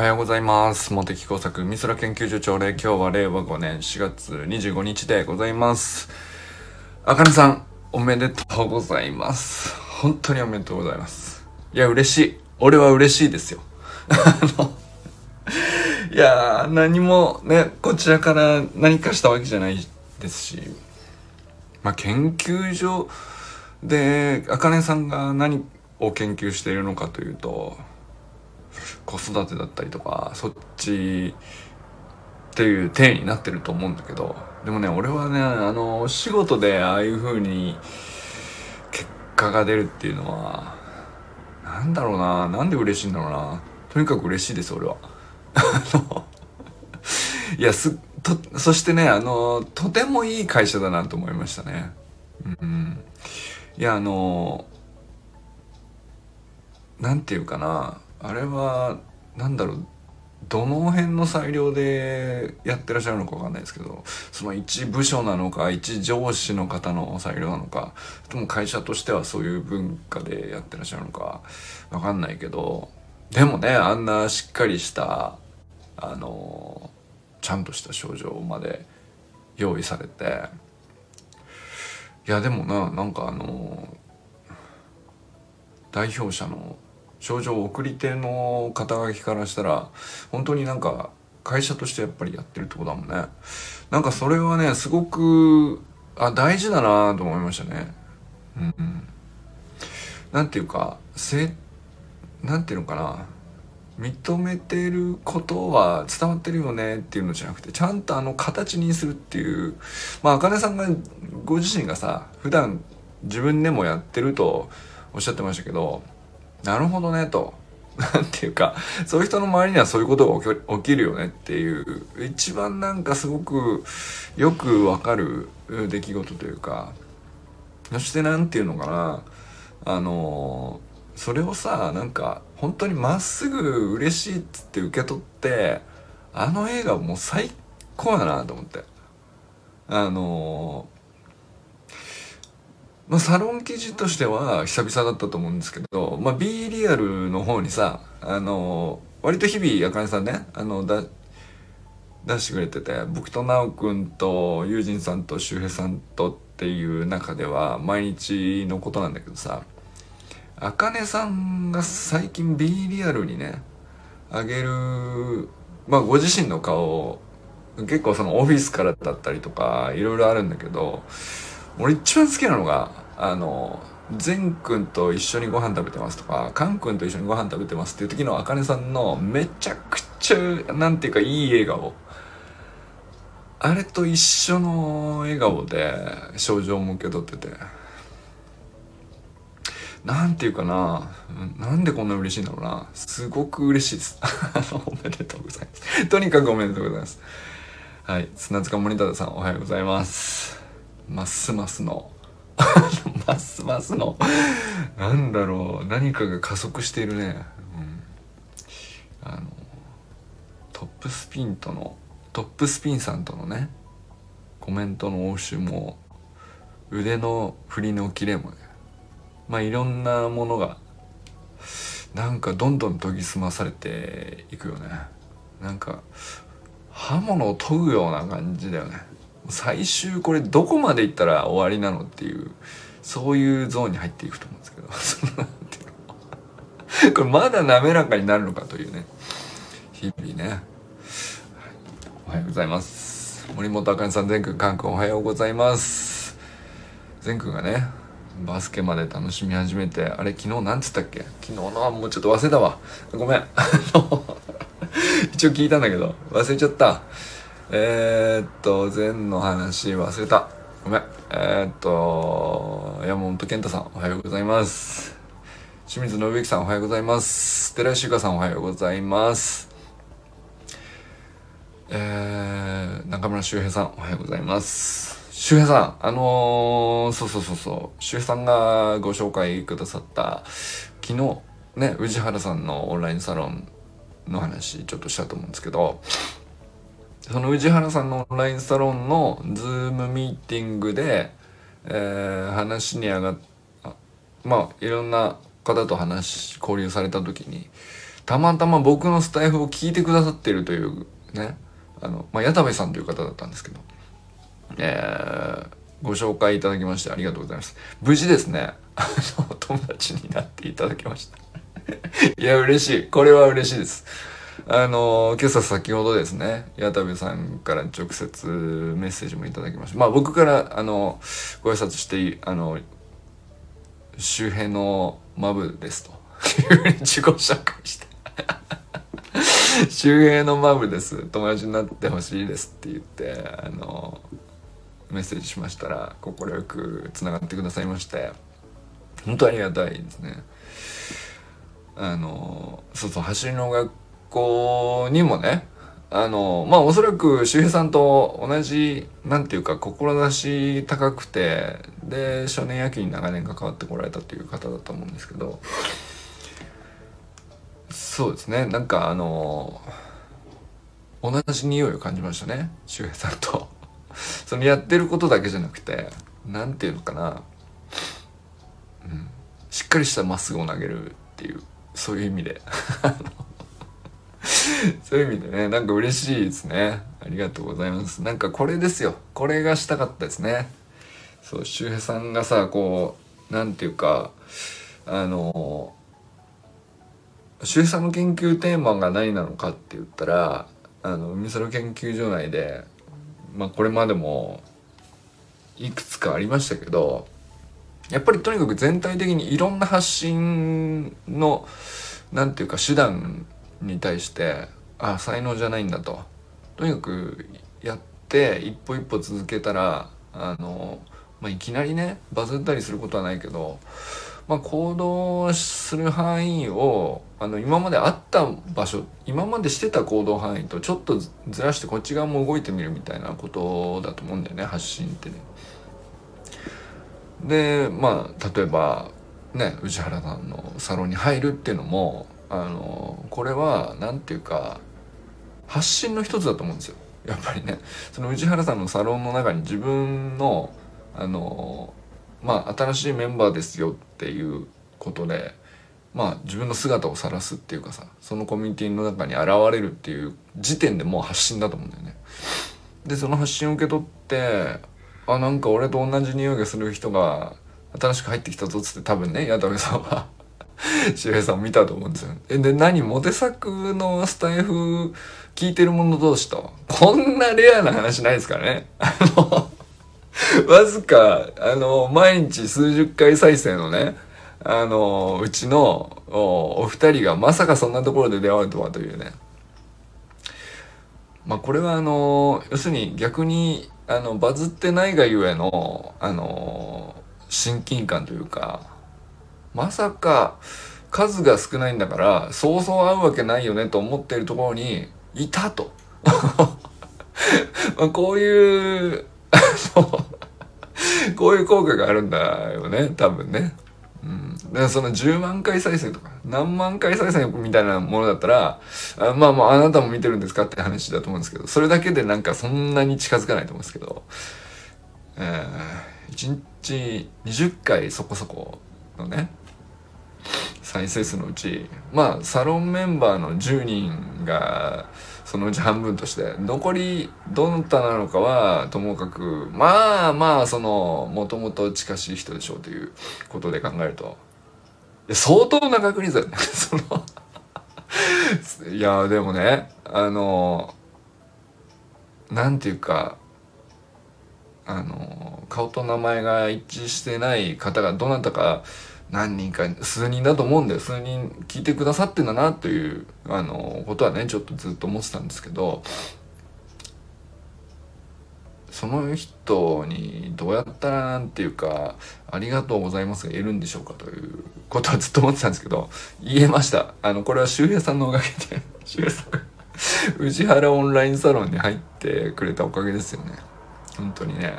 はようございます。茂木工作美空研究所長で今日は令和5年4月25日でございます。あかねさん、おめでとうございます。本当におめでとうございます。いや、嬉しい。俺は嬉しいですよ。あの、いや、何もね、こちらから何かしたわけじゃないですし、まあ、研究所で、あかねさんが何を研究しているのかというと、子育てだったりとかそっちっていう体になってると思うんだけどでもね俺はねあの仕事でああいう風に結果が出るっていうのはなんだろうななんで嬉しいんだろうなとにかく嬉しいです俺は。いやすとそしてねあのとてもいい会社だなと思いましたね。うん、いやあのなんていうかなあれはなんだろうどの辺の裁量でやってらっしゃるのかわかんないですけどその一部署なのか一上司の方の裁量なのかでも会社としてはそういう文化でやってらっしゃるのかわかんないけどでもねあんなしっかりしたあのちゃんとした症状まで用意されていやでもななんかあの代表者の症状送り手の肩書きからしたら本当になんか会社としてやっぱりやってるってことだもんね。なんかそれはねすごくあ大事だなと思いましたね。うん、うん、なんていうかせなんていうのかな。認めてることは伝わってるよねっていうのじゃなくてちゃんとあの形にするっていう。まあ茜さんがご自身がさ普段自分でもやってるとおっしゃってましたけどなるほどねと。なんていうか、そういう人の周りにはそういうことが起き起きるよねっていう、一番なんかすごくよくわかる出来事というか、そしてなんていうのかな、あの、それをさ、なんか本当にまっすぐ嬉しいっつって受け取って、あの映画もう最高だなと思って。あのまあ、サロン記事としては久々だったと思うんですけど、まあ、B リアルの方にさ、あの、割と日々、あかねさんね、あの、だ、出してくれてて、僕となおくんと、ゆうじんさんと周平さんとっていう中では、毎日のことなんだけどさ、あかねさんが最近 B リアルにね、あげる、まあ、ご自身の顔を、結構そのオフィスからだったりとか、いろいろあるんだけど、俺一番好きなのが、あの、善くんと一緒にご飯食べてますとか、カンくんと一緒にご飯食べてますっていう時のあかねさんのめちゃくちゃ、なんていうかいい笑顔。あれと一緒の笑顔で症状も受け取ってて。なんていうかな、なんでこんな嬉しいんだろうな。すごく嬉しいです。おめでとうございます。とにかくおめでとうございます。はい。砂塚森忠さんおはようございます。ますますの。ますますの。なんだろう。何かが加速しているね、うん、あのトップスピンとのトップスピンさんとのねコメントの応酬も腕の振りのキレもね。まあいろんなものがなんかどんどん研ぎ澄まされていくよね。なんか刃物を研ぐような感じだよね。最終これどこまでいったら終わりなのっていうそういうゾーンに入っていくと思うんですけど。そのなんていうのこれまだ滑らかになるのかというね。日々ね、おはようございます。森本あかねさん善くんかんくんおはようございます。善くんがねバスケまで楽しみ始めてあれ昨日なんつったっけ？昨日のもうちょっと忘れたわ。ごめん。一応聞いたんだけど忘れちゃった。えー、っと、禅の話忘れた。ごめん。えー、っと、山本健太さんおはようございます。清水信之さんおはようございます。寺石ゆかさんおはようございます。えー、中村修平さんおはようございます。修平さん、あのー、そうそうそうそう、修平さんがご紹介くださった、昨日、ね、宇治原さんのオンラインサロンの話ちょっとしたと思うんですけど、その宇治原さんのオンラインサロンのズームミーティングで、えー、話に上がっまあいろんな方と話交流された時にたまたま僕のスタイフを聞いてくださってるというねあの、まあ、矢田部さんという方だったんですけど、えー、ご紹介いただきましてありがとうございます。無事ですね。あの友達になっていただきました。いや嬉しい。これは嬉しいです。あの今朝先ほどですね矢田部さんから直接メッセージもいただきました。まあ僕からあのご挨拶してあの周辺のマブですと。いうふうに自己紹介して。周平のマブです。友達になってほしいですって言ってあのメッセージしましたら快くつながってくださいまして。本当ありがたいですね。あのそうそう走りの学校にもねあのまあおそらく周平さんと同じなんていうか志高くてで少年野球に長年関わってこられたという方だと思うんですけどそうですね。なんかあの同じ匂いを感じましたね周平さんと。そのやってることだけじゃなくて何て言うのかな、うん、しっかりしたまっすぐを投げるっていうそういう意味で。そういう意味でねなんか嬉しいですね。ありがとうございます。なんかこれですよ。これがしたかったですね。そう周平さんがさこう何て言うかあの周平さんの研究テーマが何なのかって言ったらあの海空研究所内でまあこれまでもいくつかありましたけどやっぱりとにかく全体的にいろんな発信の何て言うか手段に対してあ才能じゃないんだととにかくやって一歩一歩続けたらあの、まあ、いきなりねバズったりすることはないけど、まあ、行動する範囲をあの今まであった場所今までしてた行動範囲とちょっとずらしてこっち側も動いてみるみたいなことだと思うんだよね発信ってね。でまあ例えばね宇治原さんのサロンに入るっていうのもあのこれは何て言うか発信の一つだと思うんですよ。やっぱりね。その宇治原さんのサロンの中に自分のあのまあ新しいメンバーですよっていうことでまあ自分の姿を晒すっていうかさそのコミュニティの中に現れるっていう時点でもう発信だと思うんだよね。でその発信を受け取ってあなんか俺と同じ匂いがする人が新しく入ってきたぞっつって多分ね矢田部さんは 周平さん見たと思うんですよ。え、で、何モテ作のスタイフ聞いてる者同士と。こんなレアな話ないですからね？あの、わずか、あの、毎日数十回再生のね、あの、うちのお二人がまさかそんなところで出会うとはというね。まあこれはあの、要するに逆に、あの、バズってないがゆえの、あの、親近感というか、まさか数が少ないんだからそうそう会うわけないよねと思っているところにいたと まあこういうこういう効果があるんだよね多分ね。うん、だからその10万回再生とか何万回再生みたいなものだったらあまあまああなたも見てるんですかって話だと思うんですけどそれだけでなんかそんなに近づかないと思うんですけど、えー、1日20回そこそこのね再生数のうちまあサロンメンバーの10人がそのうち半分として残りどなたなのかはともかくまあまあそのもともと近しい人でしょうということで考えると。相当な確率だよ。ね そのいやでもねあのなんていうかあの顔と名前が一致してない方がどなたか何人か数人だと思うんだよ。数人聞いてくださってんだなというあのことはねちょっとずっと思ってたんですけどその人にどうやったらなんていうか「ありがとうございます」が言えるんでしょうかということはずっと思ってたんですけど言えました。あのこれは周平さんのおかげで 周平さんが宇治原オンラインサロンに入ってくれたおかげですよね。本当にね。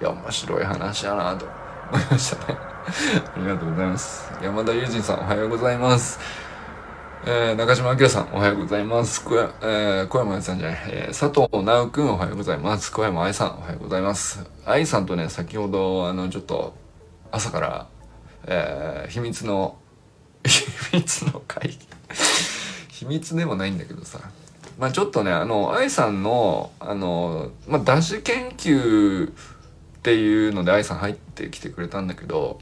いや面白い話やなと思いましたね。ありがとうございます。山田友人さん、おはようございます。えー、中島明さん、おはようございます。小、えー、小山愛さんじゃない、えー、佐藤直くん、おはようございます。小山愛さん、おはようございます。愛さんとね、先ほど、あの、ちょっと、朝から、えー、秘密の、秘密の会議、秘密でもないんだけどさまあちょっとねあの愛さんのあのまあ出し研究っていうので愛さん入ってきてくれたんだけど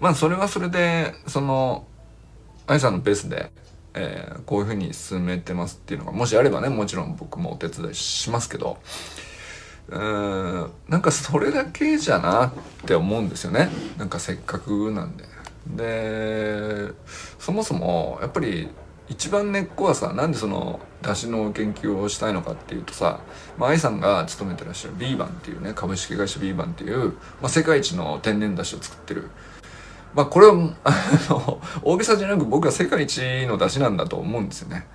まあそれはそれでその愛さんのペースで、えー、こういうふうに進めてますっていうのがもしあればねもちろん僕もお手伝いしますけどうんなんかそれだけじゃなって思うんですよねなんかせっかくなんで。でそもそもやっぱり一番根っこはさなんでその出汁の研究をしたいのかっていうとさ、まあ、愛さんが勤めてらっしゃるビーバンっていうね株式会社ビーバンっていう、まあ、世界一の天然出汁を作ってるまあこれは あの大げさじゃなく僕は世界一の出汁なんだと思うんですよね。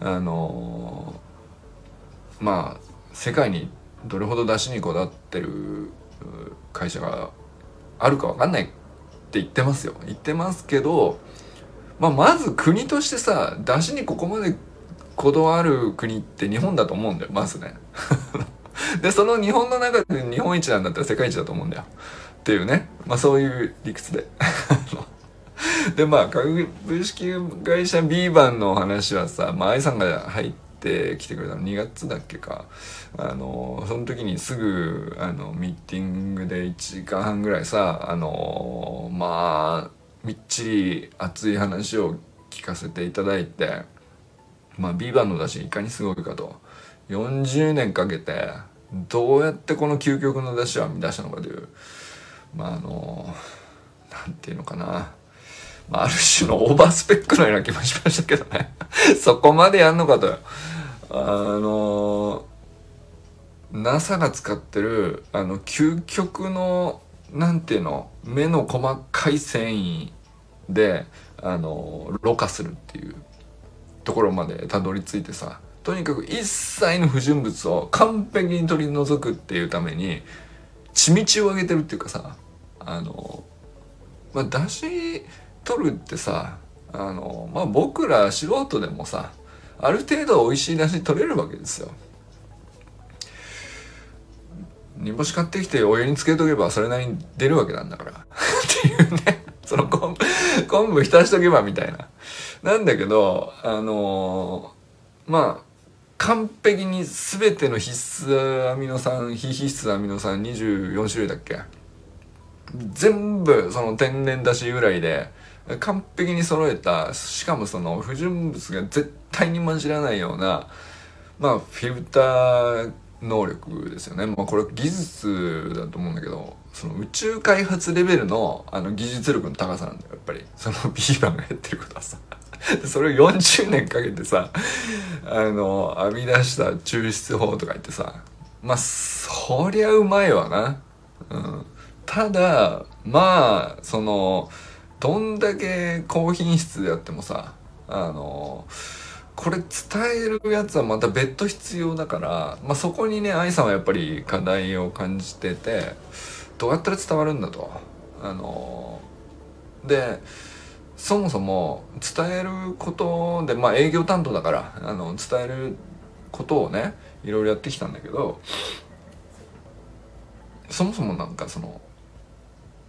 あのまあ世界にどれほど出汁にこだわってる会社があるか分かんないって言ってますよ。言ってますけどまあ、まず国としてさ出汁にここまでこだわる国って日本だと思うんだよまずね。でその日本の中で日本一なんだったら世界一だと思うんだよ。っていうね。まあそういう理屈で。でまあ株式会社 B 番の話はさ、まあ、愛さんが入ってきてくれたの。2月だっけか。あのその時にすぐあのミーティングで1時間半ぐらいさあのまあみっちり熱い話を聞かせていただいてまあビーバンの出汁いかにすごいかと。40年かけてどうやってこの究極の出汁を編み出したのかという。まああの何て言うのかな、まあ、ある種のオーバースペックのような気もしましたけどね。そこまでやんのかと。あの NASA が使ってるあの究極のなんていうの目の細かい繊維であのろ過するっていうところまでたどり着いてさ。とにかく一切の不純物を完璧に取り除くっていうために血道を上げてるっていうかさ。あのまあ出し取るってさあのまあ僕ら素人でもさある程度美味しい出汁取れるわけですよ。煮干し買ってきてお湯につけとけばそれなりに出るわけなんだから っていうねその昆布、昆布浸しとけばみたいな。なんだけど、あのー、まあ、完璧に全ての必須アミノ酸、非必須アミノ酸24種類だっけ？全部その天然だし由来で完璧に揃えた、しかもその不純物が絶対に混じらないような、まあ、フィルター能力ですよね。まあ、これ技術だと思うんだけど、その宇宙開発レベルのあの技術力の高さなんだよ、やっぱり。そのビーバンがやってることはさ。それを40年かけてさ、あの、編み出した抽出法とか言ってさ、まあ、そりゃうまいわな。うん。ただ、まあ、その、どんだけ高品質であってもさ、あの、これ伝えるやつはまた別途必要だから、まあ、そこにね愛さんはやっぱり課題を感じててどうやったら伝わるんだと。あのでそもそも伝えることでまあ営業担当だからあの伝えることをねいろいろやってきたんだけどそもそもなんかその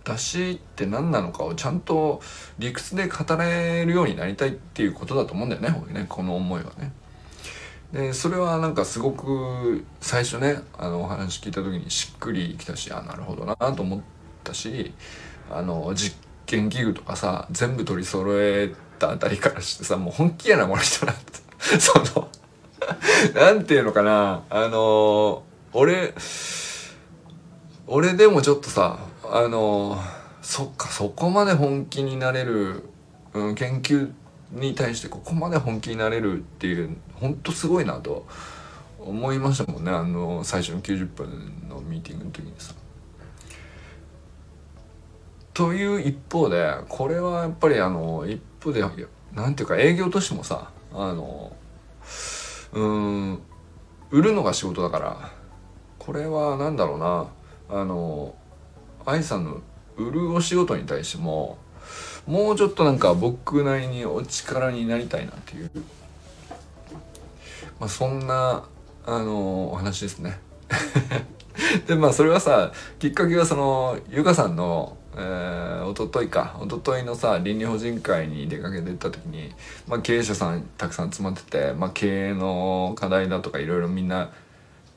出しって何なのかをちゃんと理屈で語れるようになりたいっていうことだと思うんだよねねこの思いはね。でそれはなんかすごく最初ねあのお話聞いた時にしっくりきたしあなるほどなと思ったしあの実験器具とかさ全部取り揃えたあたりからしてさもう本気やなこの人なって そのなんていうのかなあの俺俺でもちょっとさあのそっかそこまで本気になれる、うん、研究に対してここまで本気になれるっていうほんとすごいなと思いましたもんねあの最初の90分のミーティングの時にさ。という一方でこれはやっぱりあの一方で何ていうか営業としてもさあのうん売るのが仕事だからこれは何だろうなあの愛さんの売るお仕事に対してももうちょっとなんか僕なりにお力になりたいなっていう、まあ、そんなあのお話ですね。でまあそれはさきっかけはそのゆかさんの、えー、ー、一昨日か一昨日のさ倫理法人会に出かけてった時に、まあ、経営者さんたくさん集まってて、まあ、経営の課題だとかいろいろみんな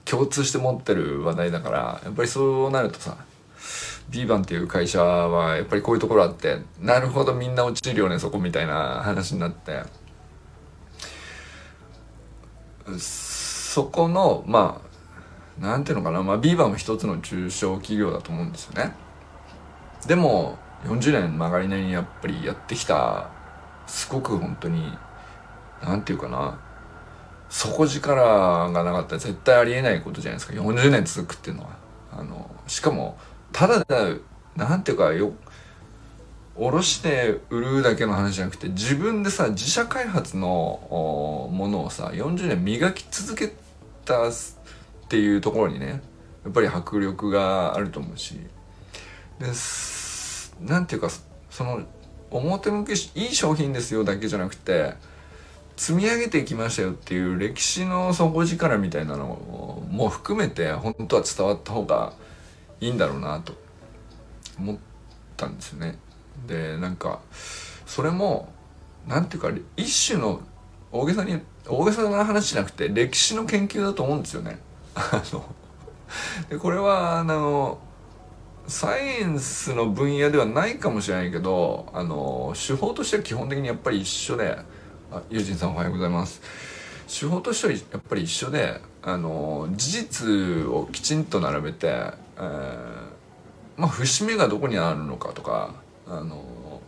共通して持ってる話題だからやっぱりそうなるとさビーバンっていう会社はやっぱりこういうところあってなるほどみんな落ちるよねそこみたいな話になって。そこのまあなんていうのかなまあビーバンも一つの中小企業だと思うんですよね。でも40年曲がりなりにやっぱりやってきたすごく本当になんていうかな底力がなかったら絶対ありえないことじゃないですか。40年続くっていうのは。あのしかもただなんていうかよ下ろして売るだけの話じゃなくて自分でさ自社開発のものをさ40年磨き続けたっていうところにねやっぱり迫力があると思うしでなんていうかその表向きいい商品ですよだけじゃなくて積み上げていきましたよっていう歴史の底力みたいなのも含めて本当は伝わった方がいいんだろうなと思ったんですよね。でなんかそれも何ていうか一種の大げさに大げさな話じゃなくて歴史の研究だと思うんですよね。あのでこれはあのサイエンスの分野ではないかもしれないけどあの手法としては基本的にやっぱり一緒であユージンさんおはようございます手法としてはやっぱり一緒であの事実をきちんと並べて、えー、まあ節目がどこにあるのかとかあの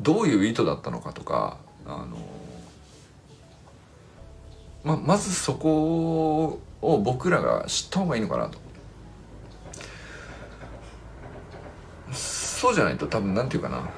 どういう意図だったのかとかあの、まあまずそこを僕らが知った方がいいのかなと。そうじゃないと多分何て言うか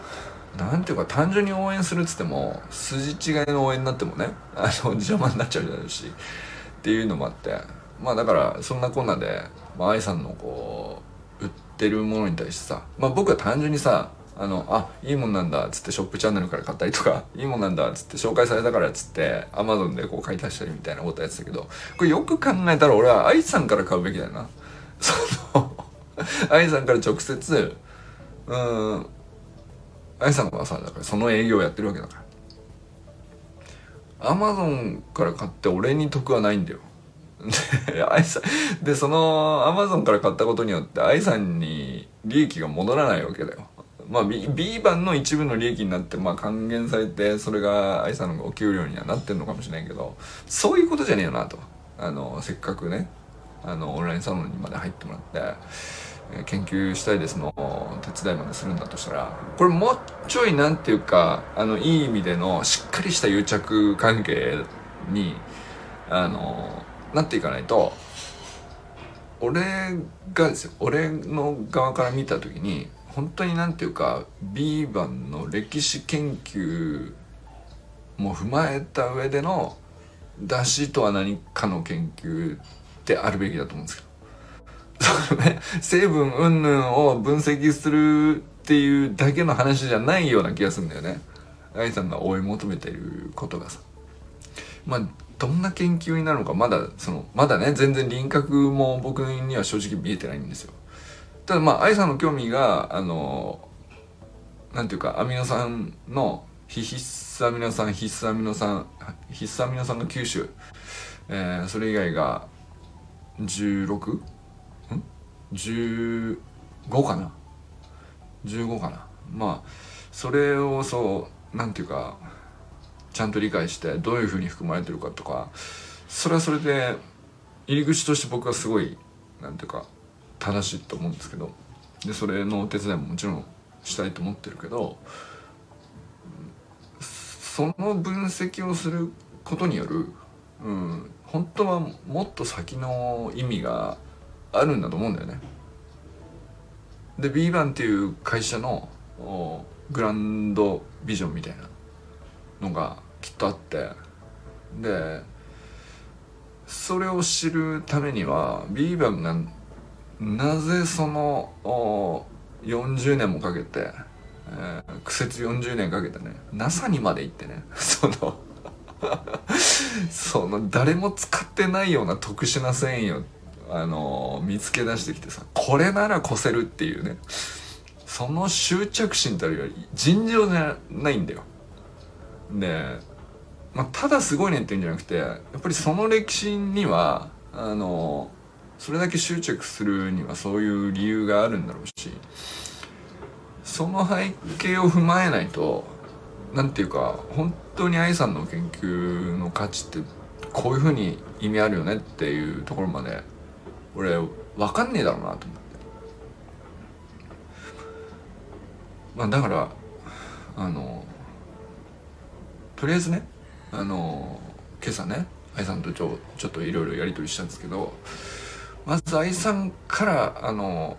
ななんていうか単純に応援するっつっても筋違いの応援になってもねあの邪魔になっちゃうじゃないしっていうのもあってまあだからそんなこんなで、まあ、愛さんのこう売ってるものに対してさ、まあ、僕は単純にさあのあいいもんなんだっつってショップチャンネルから買ったりとか いいもんなんだっつって紹介されたからっつってアマゾンでこう買い足したりみたいなことやってたけどこれよく考えたら俺は愛さんから買うべきだよな。その愛さんから直接うん愛さんはさだからその営業をやってるわけだから。アマゾンから買って俺に得はないんだよ。でそのアマゾンから買ったことによって愛さんに利益が戻らないわけだよ。まあ B, B 版の一部の利益になってまあ還元されてそれが愛さんのお給料にはなってんのかもしれないけどそういうことじゃねえよなと。あのせっかくねあのオンラインサロンにまで入ってもらって研究したいですの手伝いまでするんだとしたらこれもうちょいなんていうかあのいい意味でのしっかりした癒着関係にあのなっていかないと俺がですよ俺の側から見た時に本当になんていうか B 版の歴史研究も踏まえた上での出しとは何かの研究ってあるべきだと思うんですけどそのね成分云々を分析するっていうだけの話じゃないような気がするんだよね。愛さんが追い求めてることがさ。まあどんな研究になるのかまだそのまだね全然輪郭も僕には正直見えてないんですよ。ただまあ愛さんの興味があのなんていうかアミノ酸の非必須アミノ酸必須アミノ酸必須アミノ酸の吸収、えー、それ以外が 16? ん？15かな？15かな？まあそれをそうなんていうかちゃんと理解してどういうふうに含まれてるかとかそれはそれで入り口として僕はすごいなんていうか正しいと思うんですけどでそれのお手伝いももちろんしたいと思ってるけどその分析をすることによる、うん、本当はもっと先の意味があるんだと思うんだよね。で B バンっていう会社のグランドビジョンみたいなのがきっとあって。でそれを知るためには B バンがなぜその40年もかけて、えー、苦節40年かけてね NASA にまで行ってね そのその誰も使ってないような特殊な繊維を、あのー、見つけ出してきてさこれなら越せるっていうねその執着心たるより尋常じゃないんだよ。で、まあ、ただすごいねって言うんじゃなくてやっぱりその歴史にはあのそれだけ執着するにはそういう理由があるんだろうしその背景を踏まえないと何て言うか本当に愛さんの研究の価値ってこういうふうに意味あるよねっていうところまで俺分かんねえだろうなと思って。まあだからあのとりあえずねあの今朝ね愛さんとちょちょっといろいろやり取りしたんですけどまず愛さんからあの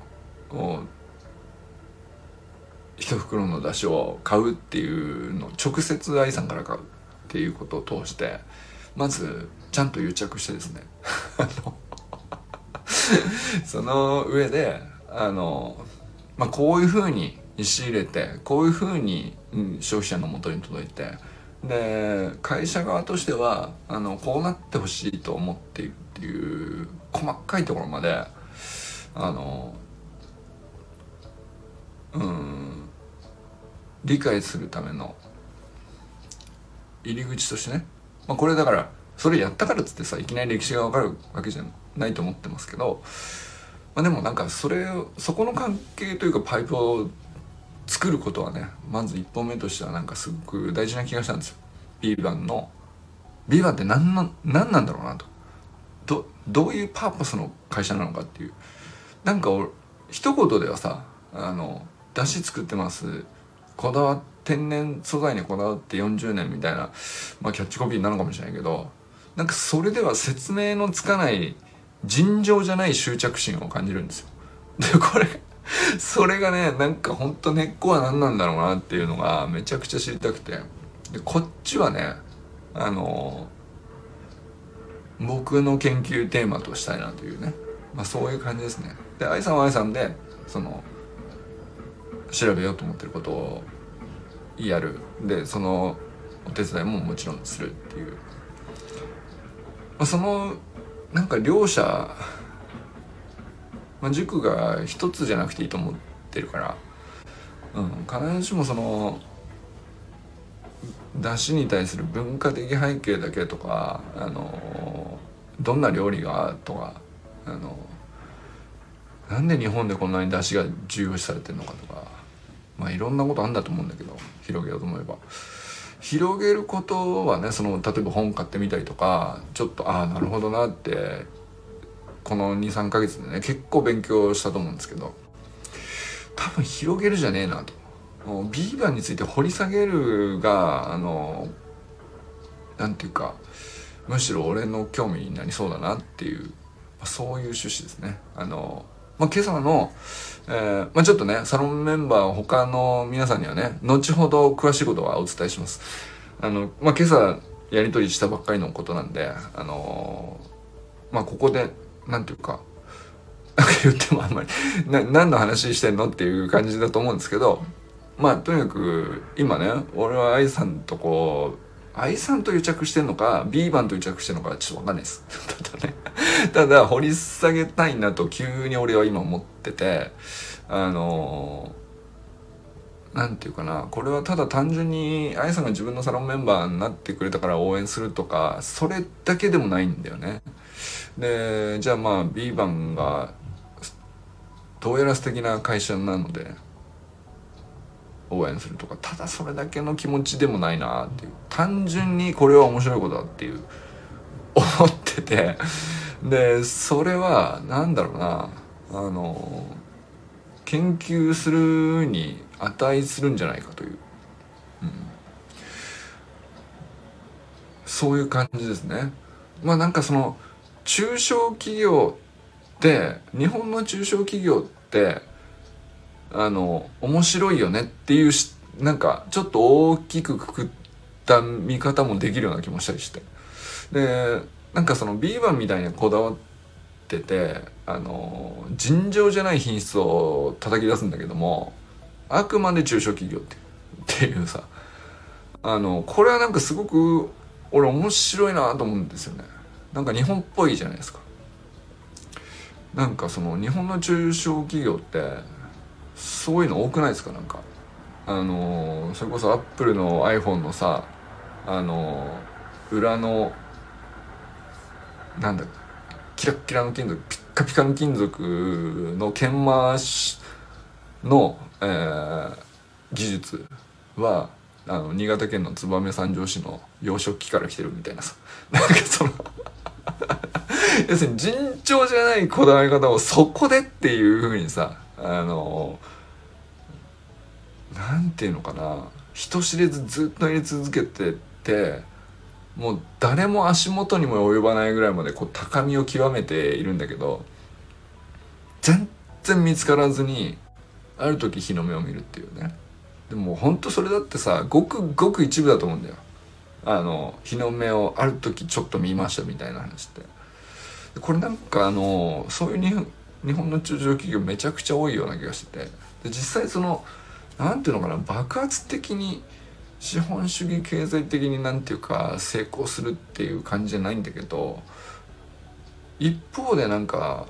一袋の出汁を買うっていうの直接愛さんから買うっていうことを通してまずちゃんと癒着してですね。その上であの、まあ、こういうふうに仕入れてこういうふうに、消費者のもとに届いてで会社側としてはあのこうなってほしいと思っているっていう細かいところまであのうん理解するための入り口としてね、まあ、これだからそれやったからっつってさいきなり歴史が分かるわけじゃないと思ってますけど、まあ、でもなんかそれそこの関係というかパイプを作ることはねまず一本目としてはなんかすごく大事な気がしたんですよ。ビーバンのビーバって何な何なんだろうなとどどういうパーパスの会社なのかっていうなんか俺一言ではさあの出汁作ってますこだわ天然素材にこだわって40年みたいな、まあ、キャッチコピーなのかもしれないけどなんかそれでは説明のつかない尋常じゃない執着心を感じるんですよ。でこれ それがねなんかほんと根っこは何なんだろうなっていうのがめちゃくちゃ知りたくて。でこっちはねあの僕の研究テーマとしたいなというね、まあ、そういう感じですね。で愛さんは愛さんでその調べようと思ってることをやる。でそのお手伝いももちろんするっていう、まあ、そのなんか両者、まあ、塾が一つじゃなくていいと思ってるから、うん、必ずしもその出汁に対する文化的背景だけとかあのどんな料理がとかあのなんで日本でこんなに出汁が重要視されてるのかとかまあいろんなことあんだと思うんだけど広げようと思えば。広げることはねその例えば本買ってみたりとかちょっとああなるほどなってこの23ヶ月でね結構勉強したと思うんですけど多分広げるじゃねえなとビーバーについて掘り下げるがあのなんていうかむしろ俺の興味になりそうだなっていう、まあ、そういう趣旨ですねあのまあ、今朝の、えー、まあ、ちょっとね、サロンメンバー他の皆さんにはね、後ほど詳しいことはお伝えします。あの、まあ、今朝やり取りしたばっかりのことなんで、あの、まあ、ここで、なんていうか、なんか言ってもあんまりな、何の話してんのっていう感じだと思うんですけど、まあ、とにかく、今ね、俺は愛さんとこう、愛さんと癒着してんのか B 番と癒着してんのかちょっとわかんないです。ただねただ掘り下げたいなと急に俺は今思っててあのなんていうかなこれはただ単純に愛さんが自分のサロンメンバーになってくれたから応援するとかそれだけでもないんだよねでじゃあまあ B 番がどうやら素敵な会社なので応援するとかただそれだけの気持ちでもないなっていう単純にこれは面白いことだっていう思っててでそれは何だろうなあの研究するに値するんじゃないかという、うん、そういう感じですね。まあなんかその中小企業って日本の中小企業ってあの面白いよねっていうしなんかちょっと大きくくくった見方もできるような気もしたりして。でなんかそのビーバンみたいにこだわっててあの尋常じゃない品質を叩き出すんだけどもあくまで中小企業ってっていうさあのこれはなんかすごく俺面白いなと思うんですよね。なんか日本っぽいじゃないですか。なんかその日本の中小企業ってそういうの多くないですか？なんか。あのそれこそアップルの iPhone のさあの裏のなんだキラッキラの金属ピッカピカの金属の研磨の、えー、技術はあの新潟県の燕三条市の養殖機から来てるみたいなさ。なんかその 要するに尋常じゃないこだわり方をそこでっていうふうにさあのなんていうのかな人知れずずっとやり続けてってもう誰も足元にも及ばないぐらいまでこう高みを極めているんだけど全然見つからずにある時日の目を見るっていうね。でも本当それだってさごくごく一部だと思うんだよ。あの日の目をある時ちょっと見ましたみたいな話って。これなんかあのそういう日本日本の中小企業めちゃくちゃ多いような気がしてて。で実際その何ていうのかな爆発的に資本主義経済的になんていうか成功するっていう感じじゃないんだけど一方でなんか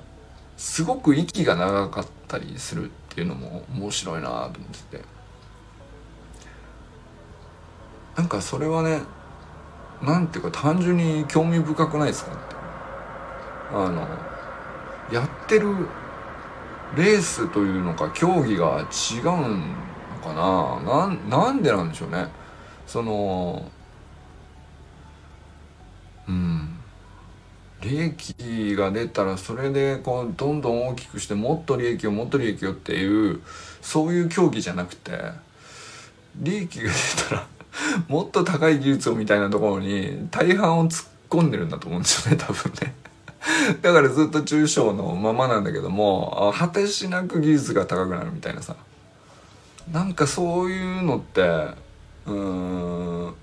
すごく息が長かったりするっていうのも面白いなと思ってて。なんかそれはねなんていうか単純に興味深くないですかって。あのやってるレースというのか競技が違うのかな。なんなんでなんでしょうね。そのうん。利益が出たらそれでこうどんどん大きくしてもっと利益をもっと利益をっていうそういう競技じゃなくて利益が出たらもっと高い技術をみたいなところに大半を突っ込んでるんだと思うんですよね 多分ね。だからずっと中小のままなんだけども果てしなく技術が高くなるみたいなさなんかそういうのってうん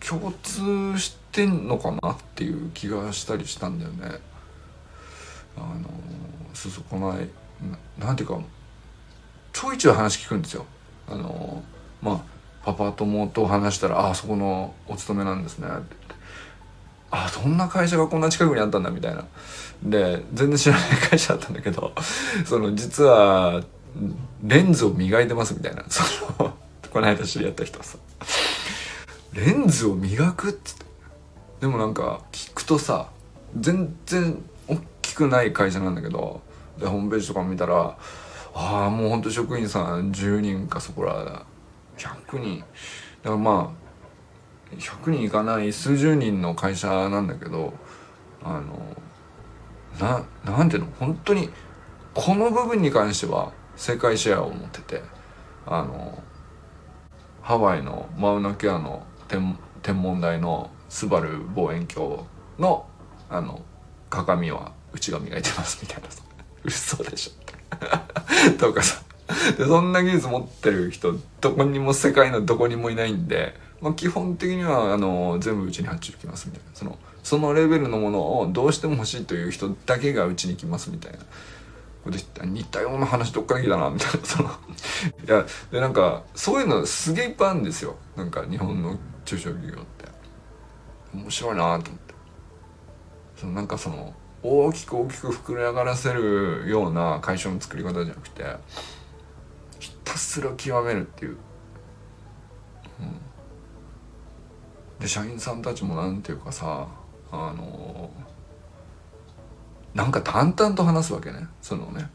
共通してんのかなっていう気がしたりしたんだよね。あのそうそうこの間なんていうかちょいちょい話聞くんですよ。あのまあパパ友と話したら「ああそこのお勤めなんですね」ってあそんな会社がこんな近くにあったんだみたいな。で全然知らない会社だったんだけど その実はレンズを磨いてますみたいな。その この間知り合った人はさ。レンズを磨くっつってでもなんか聞くとさ全然大きくない会社なんだけどでホームページとか見たらああもうほんと職員さん10人かそこら100人。だからまあ100人いかない数十人の会社なんだけどあのななんていうの？本当にこの部分に関しては世界シェアを持っててあのハワイのマウナケアの天天文台のスバル望遠鏡のあの鏡はうちが磨いてますみたいな 嘘でしょ。とかさ。でそんな技術持ってる人どこにも世界のどこにもいないんでまあ、基本的にはあの全部うちに発注きますみたいな。そのそのレベルのものをどうしても欲しいという人だけがうちに来ますみたいな。こと言似たような話どっから来たなみたいな。そのいやでなんかそういうのすげえいっぱいあるんですよ。なんか日本の中小企業って。面白いなと思って。そのなんかその大きく大きく膨れ上がらせるような会社の作り方じゃなくてたすら極めるっていう、うん。で社員さんたちも何ていうかさあのなんか淡々と話すわけね。そのね。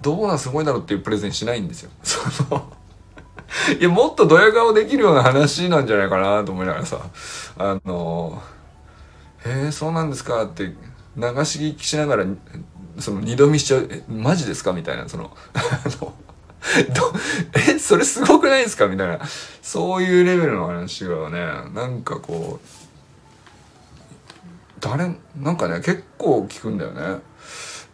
どうなすごいだろうっていうプレゼンしないんですよ。その。いやもっとドヤ顔できるような話なんじゃないかなと思いながらさ。あの「へえそうなんですか」って流し聞きしながらその二度見しちゃう「えマジですか?」みたいなその。あの どえそれすごくないですか？みたいなそういうレベルの話がねなんかこう誰なんかね結構聞くんだよね。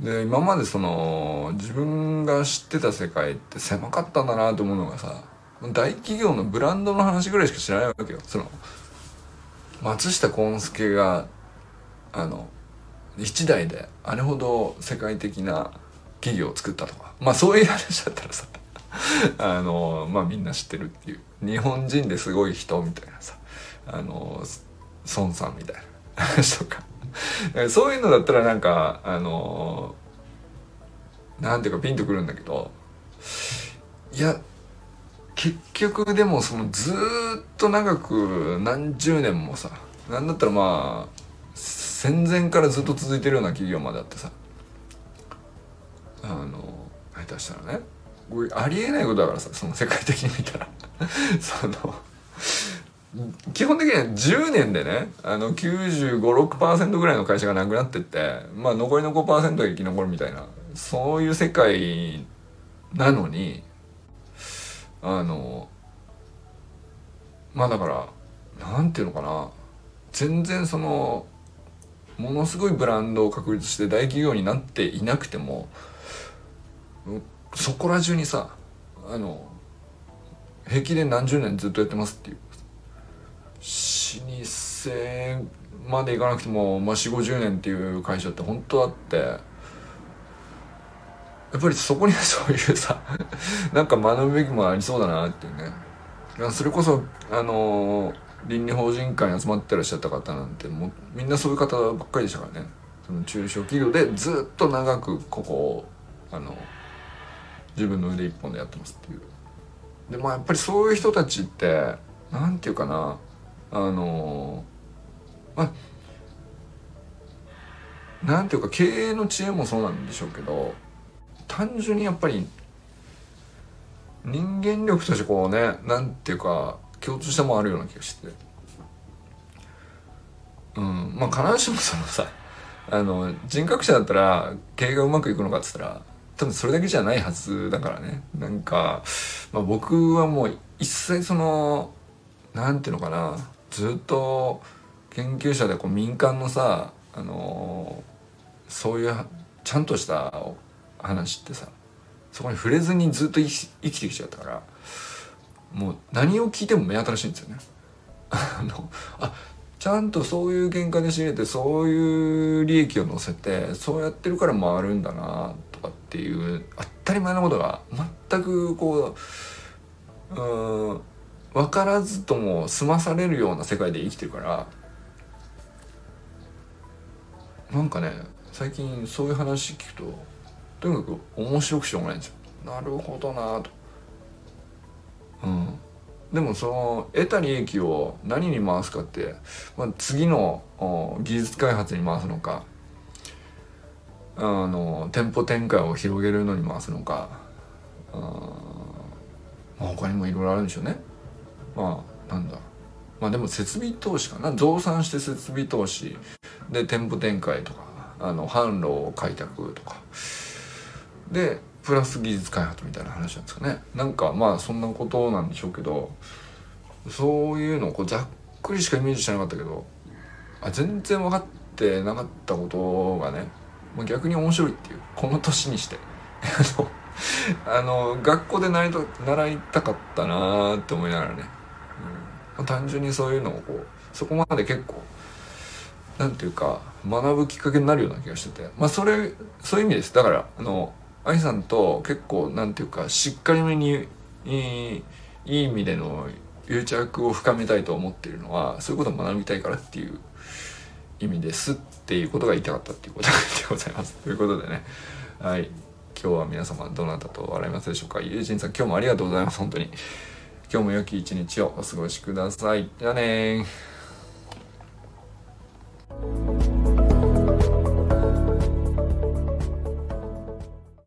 で今までその自分が知ってた世界って狭かったんだなと思うのがさ大企業のブランドの話ぐらいしか知らないわけよ。その松下幸之助があの一代であれほど世界的な企業を作ったとか。まあそういう話だったらさ あのまあみんな知ってるっていう。日本人ですごい人みたいなさあの孫さんみたいな。話とか。そういうのだったらなんかあのなんていうかピンとくるんだけどいや結局でもそのずっと長く何十年もさなんだったらまあ戦前からずっと続いてるような企業まであってさあの下手したらね。ありえないことだからさその世界的に見たら。その基本的には10年でねあの9 5 6ぐらいの会社がなくなってってまあ残りの5%が生き残るみたいなそういう世界なのにあのまあだからなんていうのかな。全然そのものすごいブランドを確立して大企業になっていなくてもそこら中にさあの平気で何十年ずっとやってますっていう。老舗までいかなくても、まあ、4 5 0年っていう会社って本当あって。やっぱりそこにはそういうさなんか学ぶべきもありそうだなっていうね。それこそあの倫理法人会に集まってらっしゃった方なんてもうみんなそういう方ばっかりでしたからね。その中小企業でずっと長くここをあの自分の腕一本でやってますっていう。でまあやっぱりそういう人たちって何て言うかな。あのまあなんていうか経営の知恵もそうなんでしょうけど単純にやっぱり人間力としてこうねなんていうか共通したもあるような気がして。うん。まあ必ずしもそのさあの人格者だったら経営がうまくいくのかっつったら多分それだけじゃないはずだからねなんか、まあ、僕はもう一切そのなんていうのかなずっと研究者でこう民間のさあのそういうちゃんとした話ってさそこに触れずにずっと生きてきちゃったからもう何を聞いても目新しいんですよね。あのあちゃんとそういう原価で仕入れてそういう利益を乗せてそうやってるから回るんだなかっていう当たり前のことが全くこううん分からずとも済まされるような世界で生きてるからなんかね最近そういう話聞くととにかく面白くしょうがないんですよ。なるほどなと。うんでもその得た利益を何に回すかって、まあ、次の技術開発に回すのかあの店舗展開を広げるのに回すのかあ、まあ、他にもいろいろあるんでしょうね。まあなんだ。まあでも設備投資かな。増産して設備投資。で店舗展開とかあの販路を開拓とか。でプラス技術開発みたいな話なんですかね。なんかまあそんなことなんでしょうけどそういうのをこうざっくりしかイメージしてなかったけどあ全然分かってなかったことがね逆に面白いっていうこの年にして。あの学校で習いたかったなって思いながらね、うん、単純にそういうのをこうそこまで結構なんていうか学ぶきっかけになるような気がしてて。まあそれそういう意味です。だからあの愛さんと結構なんていうかしっかりめにいい意味での癒着を深めたいと思っているのはそういうことを学びたいからっていう意味ですっていうことが言いたかったっていうことでございます。ということでね、はい。今日は皆様どなたと笑いますでしょうか。友人さん、今日もありがとうございます。本当に。今日も良き一日をお過ごしください。じゃあね